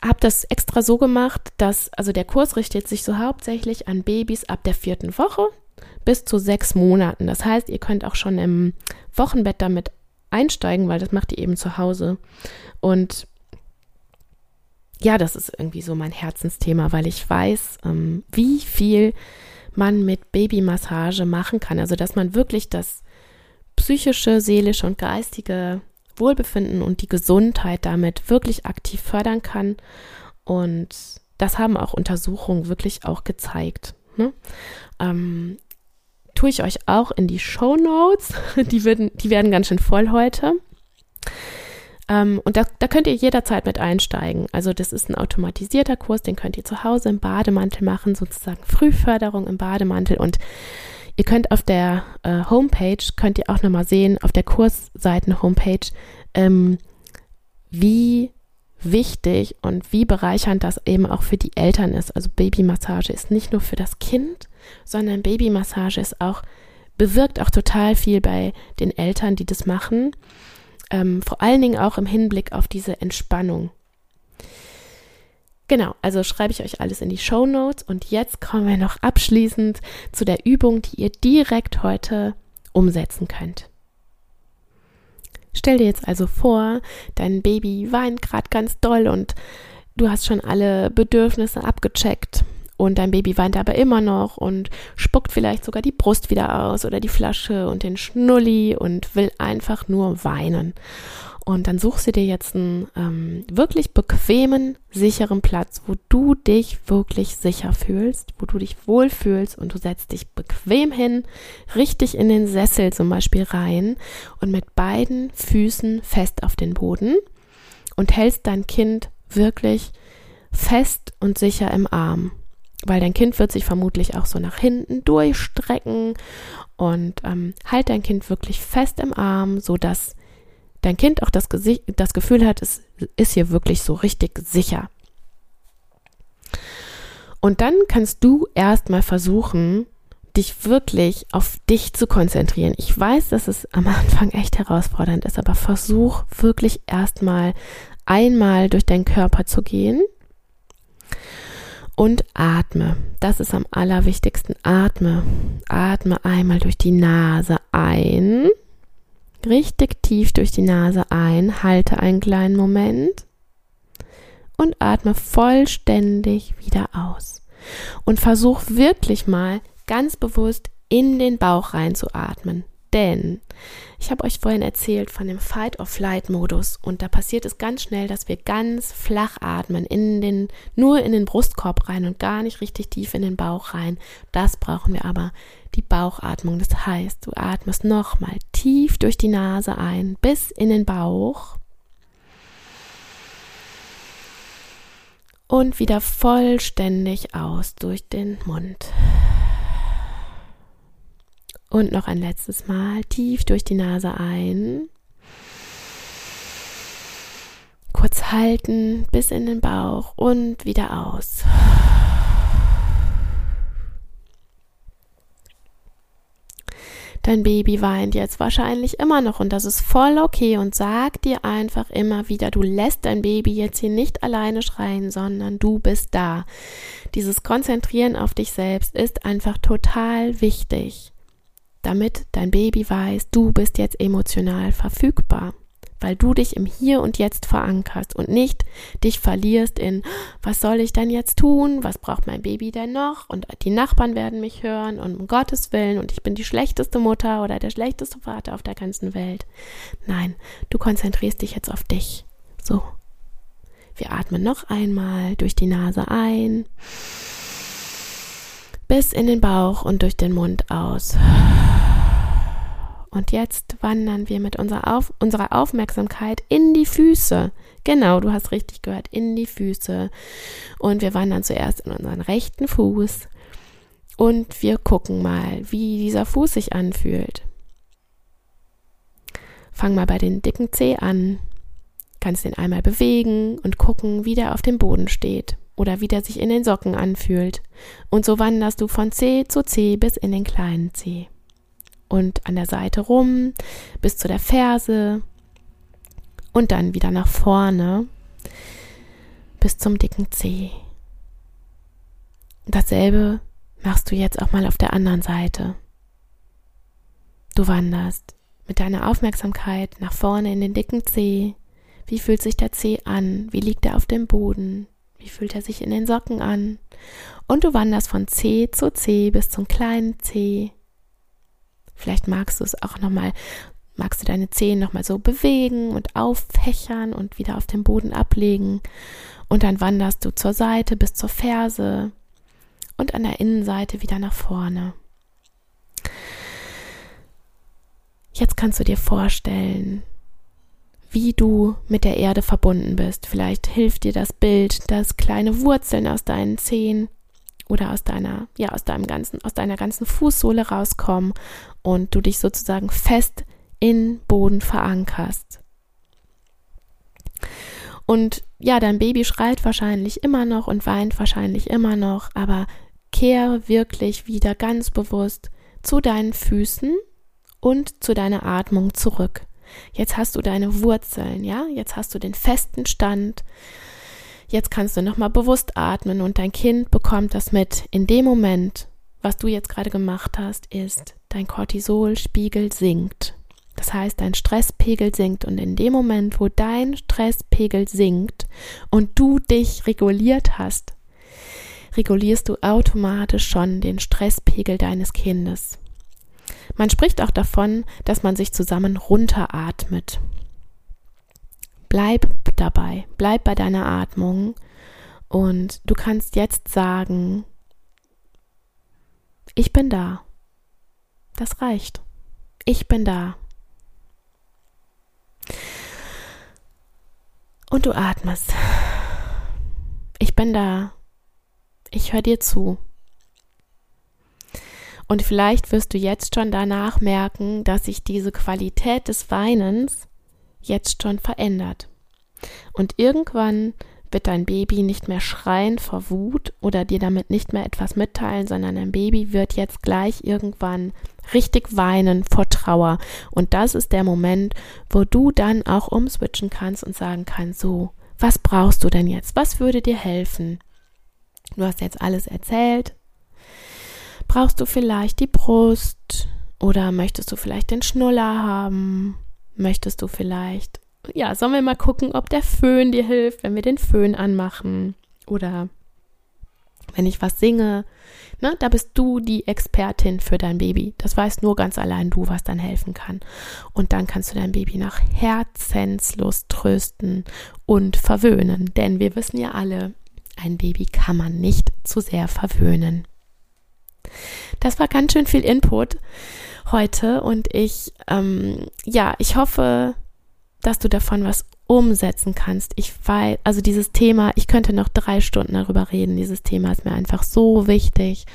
habe das extra so gemacht, dass, also der Kurs richtet sich so hauptsächlich an Babys ab der vierten Woche bis zu sechs Monaten. Das heißt, ihr könnt auch schon im Wochenbett damit einsteigen, weil das macht ihr eben zu Hause. Und ja, das ist irgendwie so mein Herzensthema, weil ich weiß, ähm, wie viel man mit Babymassage machen kann. Also, dass man wirklich das psychische, seelische und geistige Wohlbefinden und die Gesundheit damit wirklich aktiv fördern kann. Und das haben auch Untersuchungen wirklich auch gezeigt. Ne? Ähm, tue ich euch auch in die Show Notes. (laughs) Die, werden, die werden ganz schön voll heute. Ähm, und da, da könnt ihr jederzeit mit einsteigen. Also das ist ein automatisierter Kurs, den könnt ihr zu Hause im Bademantel machen, sozusagen Frühförderung im Bademantel. Und ihr könnt auf der äh, Homepage, könnt ihr auch nochmal sehen, auf der Kursseiten-Homepage, ähm, wie wichtig und wie bereichernd das eben auch für die Eltern ist. Also Babymassage ist nicht nur für das Kind, sondern Babymassage ist auch, bewirkt auch total viel bei den Eltern, die das machen. Ähm, vor allen Dingen auch im Hinblick auf diese Entspannung. Genau, also schreibe ich euch alles in die Show Notes und jetzt kommen wir noch abschließend zu der Übung, die ihr direkt heute umsetzen könnt. Stell dir jetzt also vor, dein Baby weint gerade ganz doll und du hast schon alle Bedürfnisse abgecheckt und dein Baby weint aber immer noch und spuckt vielleicht sogar die Brust wieder aus oder die Flasche und den Schnulli und will einfach nur weinen. Und dann suchst du dir jetzt einen ähm, wirklich bequemen, sicheren Platz, wo du dich wirklich sicher fühlst, wo du dich wohlfühlst und du setzt dich bequem hin, richtig in den Sessel zum Beispiel rein und mit beiden Füßen fest auf den Boden und hältst dein Kind wirklich fest und sicher im Arm. Weil dein Kind wird sich vermutlich auch so nach hinten durchstrecken und ähm, halt dein Kind wirklich fest im Arm, so dass dein Kind auch das, Gesicht, das Gefühl hat, es ist hier wirklich so richtig sicher. Und dann kannst du erstmal versuchen, dich wirklich auf dich zu konzentrieren. Ich weiß, dass es am Anfang echt herausfordernd ist, aber versuch wirklich erstmal einmal durch deinen Körper zu gehen und atme. Das ist am allerwichtigsten. Atme. Atme einmal durch die Nase ein. Richtig tief durch die Nase ein. Halte einen kleinen Moment. Und atme vollständig wieder aus. Und versuch wirklich mal ganz bewusst in den Bauch reinzuatmen. Denn ich habe euch vorhin erzählt von dem Fight-or-Flight-Modus und da passiert es ganz schnell, dass wir ganz flach atmen, in den, nur in den Brustkorb rein und gar nicht richtig tief in den Bauch rein. Das brauchen wir aber, die Bauchatmung. Das heißt, du atmest nochmal tief durch die Nase ein bis in den Bauch und wieder vollständig aus durch den Mund. Und noch ein letztes Mal tief durch die Nase ein. Kurz halten bis in den Bauch und wieder aus. Dein Baby weint jetzt wahrscheinlich immer noch und das ist voll okay und sag dir einfach immer wieder, du lässt dein Baby jetzt hier nicht alleine schreien, sondern du bist da. Dieses Konzentrieren auf dich selbst ist einfach total wichtig damit dein Baby weiß, du bist jetzt emotional verfügbar, weil du dich im Hier und Jetzt verankerst und nicht dich verlierst in, was soll ich denn jetzt tun, was braucht mein Baby denn noch und die Nachbarn werden mich hören und um Gottes Willen und ich bin die schlechteste Mutter oder der schlechteste Vater auf der ganzen Welt. Nein, du konzentrierst dich jetzt auf dich. So. Wir atmen noch einmal durch die Nase ein bis in den Bauch und durch den Mund aus. Und jetzt wandern wir mit unserer, Auf unserer Aufmerksamkeit in die Füße. Genau, du hast richtig gehört, in die Füße. Und wir wandern zuerst in unseren rechten Fuß. Und wir gucken mal, wie dieser Fuß sich anfühlt. Fang mal bei den dicken Zeh an. Kannst den einmal bewegen und gucken, wie der auf dem Boden steht oder wie der sich in den Socken anfühlt. Und so wanderst du von C zu C bis in den kleinen C. Und an der Seite rum bis zu der Ferse und dann wieder nach vorne bis zum dicken C. Dasselbe machst du jetzt auch mal auf der anderen Seite. Du wanderst mit deiner Aufmerksamkeit nach vorne in den dicken C. Wie fühlt sich der C an? Wie liegt er auf dem Boden? Wie fühlt er sich in den Socken an? Und du wanderst von C zu C bis zum kleinen C. Vielleicht magst du es auch nochmal, magst du deine Zehen nochmal so bewegen und auffächern und wieder auf den Boden ablegen. Und dann wanderst du zur Seite bis zur Ferse und an der Innenseite wieder nach vorne. Jetzt kannst du dir vorstellen, wie du mit der Erde verbunden bist. Vielleicht hilft dir das Bild, dass kleine Wurzeln aus deinen Zehen oder aus deiner, ja, aus deinem ganzen, aus deiner ganzen Fußsohle rauskommen und du dich sozusagen fest in Boden verankerst. Und ja, dein Baby schreit wahrscheinlich immer noch und weint wahrscheinlich immer noch, aber kehre wirklich wieder ganz bewusst zu deinen Füßen und zu deiner Atmung zurück. Jetzt hast du deine Wurzeln, ja? Jetzt hast du den festen Stand. Jetzt kannst du nochmal bewusst atmen und dein Kind bekommt das mit. In dem Moment, was du jetzt gerade gemacht hast, ist, dein Cortisolspiegel sinkt. Das heißt, dein Stresspegel sinkt und in dem Moment, wo dein Stresspegel sinkt und du dich reguliert hast, regulierst du automatisch schon den Stresspegel deines Kindes. Man spricht auch davon, dass man sich zusammen runteratmet. Bleib dabei, bleib bei deiner Atmung und du kannst jetzt sagen, ich bin da. Das reicht. Ich bin da. Und du atmest. Ich bin da. Ich höre dir zu. Und vielleicht wirst du jetzt schon danach merken, dass sich diese Qualität des Weinens jetzt schon verändert. Und irgendwann wird dein Baby nicht mehr schreien vor Wut oder dir damit nicht mehr etwas mitteilen, sondern dein Baby wird jetzt gleich irgendwann richtig weinen vor Trauer. Und das ist der Moment, wo du dann auch umswitchen kannst und sagen kannst, so, was brauchst du denn jetzt? Was würde dir helfen? Du hast jetzt alles erzählt. Brauchst du vielleicht die Brust oder möchtest du vielleicht den Schnuller haben? Möchtest du vielleicht ja, sollen wir mal gucken, ob der Föhn dir hilft, wenn wir den Föhn anmachen oder wenn ich was singe. Ne, da bist du die Expertin für dein Baby. Das weißt nur ganz allein du, was dann helfen kann. Und dann kannst du dein Baby nach Herzenslust trösten und verwöhnen. Denn wir wissen ja alle, ein Baby kann man nicht zu sehr verwöhnen. Das war ganz schön viel Input heute und ich, ähm, ja, ich hoffe, dass du davon was umsetzen kannst. Ich weiß, also dieses Thema, ich könnte noch drei Stunden darüber reden. Dieses Thema ist mir einfach so wichtig.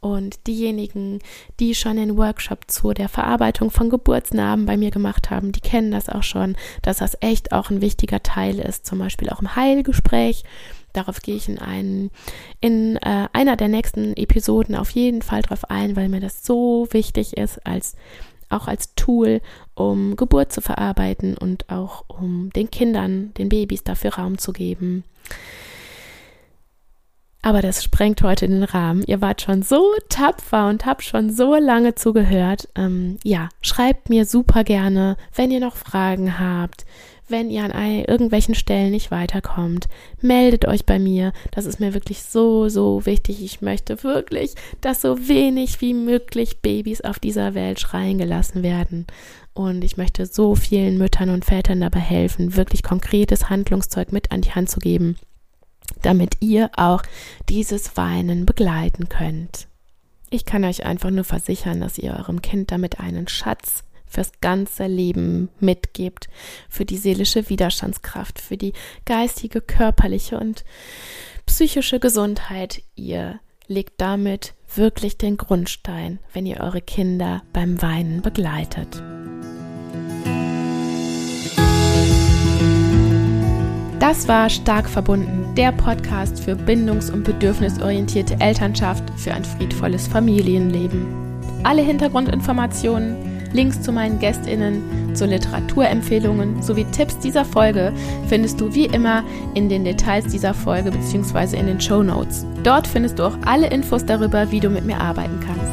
Und diejenigen, die schon den Workshop zu der Verarbeitung von Geburtsnarben bei mir gemacht haben, die kennen das auch schon, dass das echt auch ein wichtiger Teil ist, zum Beispiel auch im Heilgespräch. Darauf gehe ich in, einen, in äh, einer der nächsten Episoden auf jeden Fall drauf ein, weil mir das so wichtig ist als auch als Tool, um Geburt zu verarbeiten und auch um den Kindern, den Babys dafür Raum zu geben. Aber das sprengt heute den Rahmen. Ihr wart schon so tapfer und habt schon so lange zugehört. Ähm, ja, schreibt mir super gerne, wenn ihr noch Fragen habt, wenn ihr an irgendwelchen Stellen nicht weiterkommt, meldet euch bei mir. Das ist mir wirklich so, so wichtig. Ich möchte wirklich, dass so wenig wie möglich Babys auf dieser Welt schreien gelassen werden. Und ich möchte so vielen Müttern und Vätern dabei helfen, wirklich konkretes Handlungszeug mit an die Hand zu geben, damit ihr auch dieses Weinen begleiten könnt. Ich kann euch einfach nur versichern, dass ihr eurem Kind damit einen Schatz fürs ganze Leben mitgibt, für die seelische Widerstandskraft, für die geistige, körperliche und psychische Gesundheit. Ihr legt damit wirklich den Grundstein, wenn ihr eure Kinder beim Weinen begleitet. Das war Stark verbunden, der Podcast für bindungs- und bedürfnisorientierte Elternschaft für ein friedvolles Familienleben. Alle Hintergrundinformationen Links zu meinen GästInnen, zu Literaturempfehlungen sowie Tipps dieser Folge findest du wie immer in den Details dieser Folge bzw. in den Show Notes. Dort findest du auch alle Infos darüber, wie du mit mir arbeiten kannst.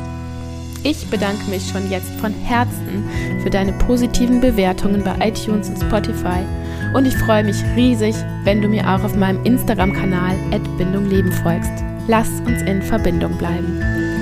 Ich bedanke mich schon jetzt von Herzen für deine positiven Bewertungen bei iTunes und Spotify und ich freue mich riesig, wenn du mir auch auf meinem Instagram-Kanal Bindung Leben folgst. Lass uns in Verbindung bleiben.